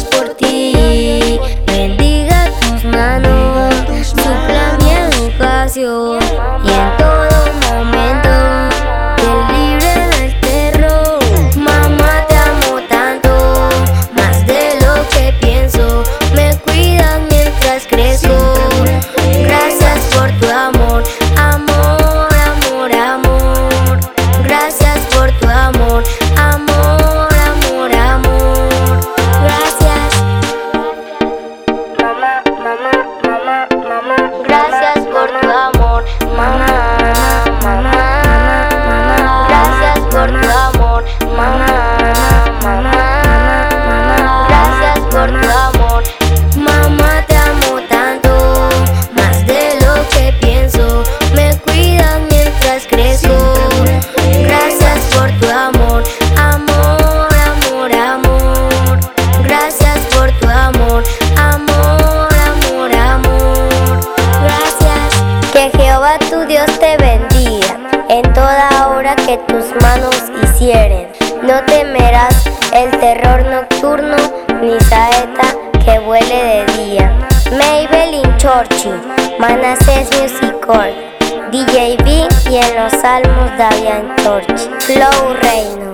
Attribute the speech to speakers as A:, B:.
A: Por ti. Bendiga tus manos, supla mi educación. que tus manos hicieren. No temerás el terror nocturno ni saeta que vuele de día. Maybelline Churchill, Manassés Musical, DJ B y en los salmos Davian Church, Flow Reino.